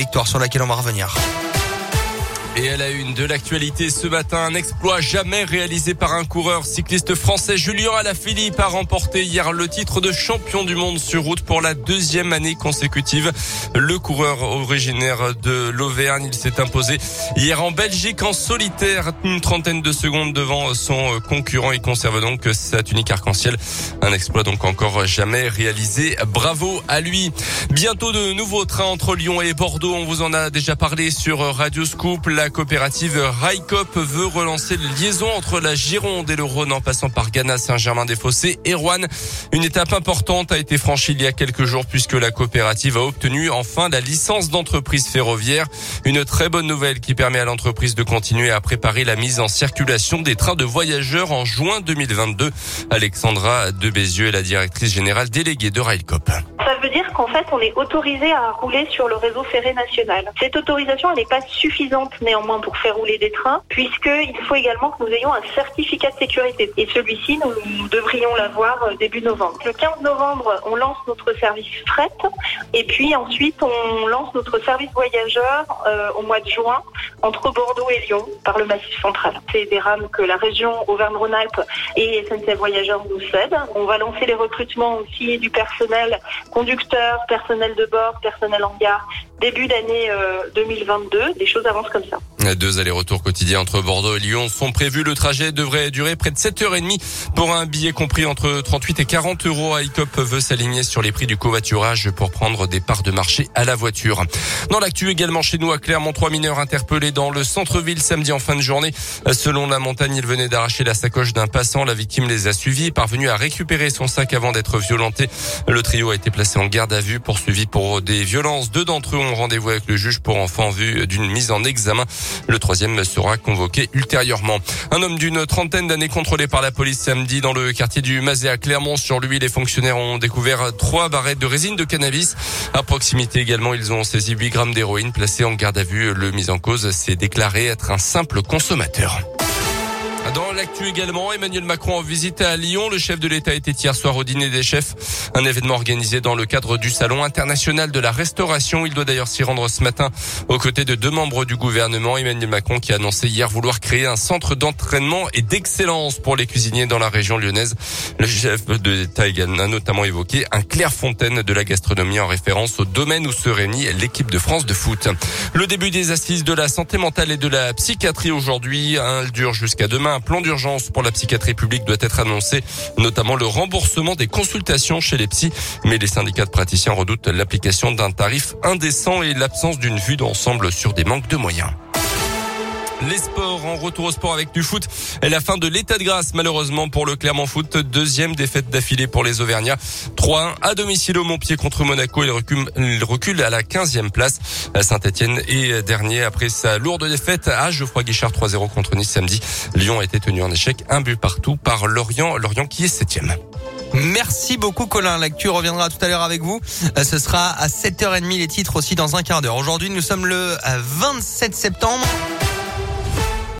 victoire sur laquelle on va revenir. Et à la une de l'actualité ce matin, un exploit jamais réalisé par un coureur cycliste français. Julien Alaphilippe a remporté hier le titre de champion du monde sur route pour la deuxième année consécutive. Le coureur originaire de l'Auvergne, il s'est imposé hier en Belgique en solitaire, une trentaine de secondes devant son concurrent. Il conserve donc sa tunique arc-en-ciel. Un exploit donc encore jamais réalisé. Bravo à lui. Bientôt de nouveaux trains entre Lyon et Bordeaux. On vous en a déjà parlé sur Radio Scoop la coopérative Raikop veut relancer les liaisons entre la Gironde et le Rhône en passant par Ghana, Saint-Germain-des-Fossés et Rouen. Une étape importante a été franchie il y a quelques jours puisque la coopérative a obtenu enfin la licence d'entreprise ferroviaire. Une très bonne nouvelle qui permet à l'entreprise de continuer à préparer la mise en circulation des trains de voyageurs en juin 2022. Alexandra Debézieux est la directrice générale déléguée de Railcop veut dire qu'en fait, on est autorisé à rouler sur le réseau ferré national. Cette autorisation, elle n'est pas suffisante néanmoins pour faire rouler des trains, puisqu'il faut également que nous ayons un certificat de sécurité. Et celui-ci, nous devrions l'avoir euh, début novembre. Le 15 novembre, on lance notre service fret, et puis ensuite, on lance notre service voyageur euh, au mois de juin entre Bordeaux et Lyon par le Massif central. C'est des rames que la région Auvergne-Rhône-Alpes et SNCF Voyageurs nous cèdent. On va lancer les recrutements aussi du personnel conducteur, personnel de bord, personnel en gare, début d'année 2022. Euh, des choses avancent comme ça. Deux allers-retours quotidiens entre Bordeaux et Lyon sont prévus. Le trajet devrait durer près de 7h30 pour un billet compris entre 38 et 40 euros. ICOP veut s'aligner sur les prix du covoiturage pour prendre des parts de marché à la voiture. Dans l'actu également chez nous à Clermont, trois mineurs interpellés dans le centre-ville samedi en fin de journée. Selon la montagne, ils venaient d'arracher la sacoche d'un passant. La victime les a suivis, parvenu à récupérer son sac avant d'être violenté. Le trio a été placé en garde à vue, poursuivi pour des violences. Deux d'entre eux ont rendez-vous avec le juge pour enfant en vue d'une mise en examen. Le troisième sera convoqué ultérieurement. Un homme d'une trentaine d'années contrôlé par la police samedi dans le quartier du Mazé à Clermont. Sur lui, les fonctionnaires ont découvert trois barrettes de résine de cannabis. À proximité également, ils ont saisi 8 grammes d'héroïne placé en garde à vue. Le mis en cause s'est déclaré être un simple consommateur. Dans l'actu également, Emmanuel Macron en visite à Lyon. Le chef de l'État était hier soir au dîner des chefs, un événement organisé dans le cadre du Salon international de la restauration. Il doit d'ailleurs s'y rendre ce matin aux côtés de deux membres du gouvernement. Emmanuel Macron qui a annoncé hier vouloir créer un centre d'entraînement et d'excellence pour les cuisiniers dans la région lyonnaise. Le chef de l'État a notamment évoqué un Clairefontaine de la gastronomie en référence au domaine où se réunit l'équipe de France de foot. Le début des assises de la santé mentale et de la psychiatrie aujourd'hui. Un dure jusqu'à demain un plan d'urgence pour la psychiatrie publique doit être annoncé, notamment le remboursement des consultations chez les psys. Mais les syndicats de praticiens redoutent l'application d'un tarif indécent et l'absence d'une vue d'ensemble sur des manques de moyens. Les sports en retour au sport avec du foot. Et la fin de l'état de grâce malheureusement pour le Clermont Foot. Deuxième défaite d'affilée pour les Auvergnats. 3-1 à domicile au Montpied contre Monaco. Il recule, à la 15e place. Saint-Etienne est dernier après sa lourde défaite à Geoffroy Guichard 3-0 contre Nice samedi. Lyon a été tenu en échec un but partout par Lorient. Lorient qui est septième. Merci beaucoup Colin. L'actu reviendra tout à l'heure avec vous. Euh, ce sera à 7h30 les titres aussi dans un quart d'heure. Aujourd'hui nous sommes le 27 euh, septembre.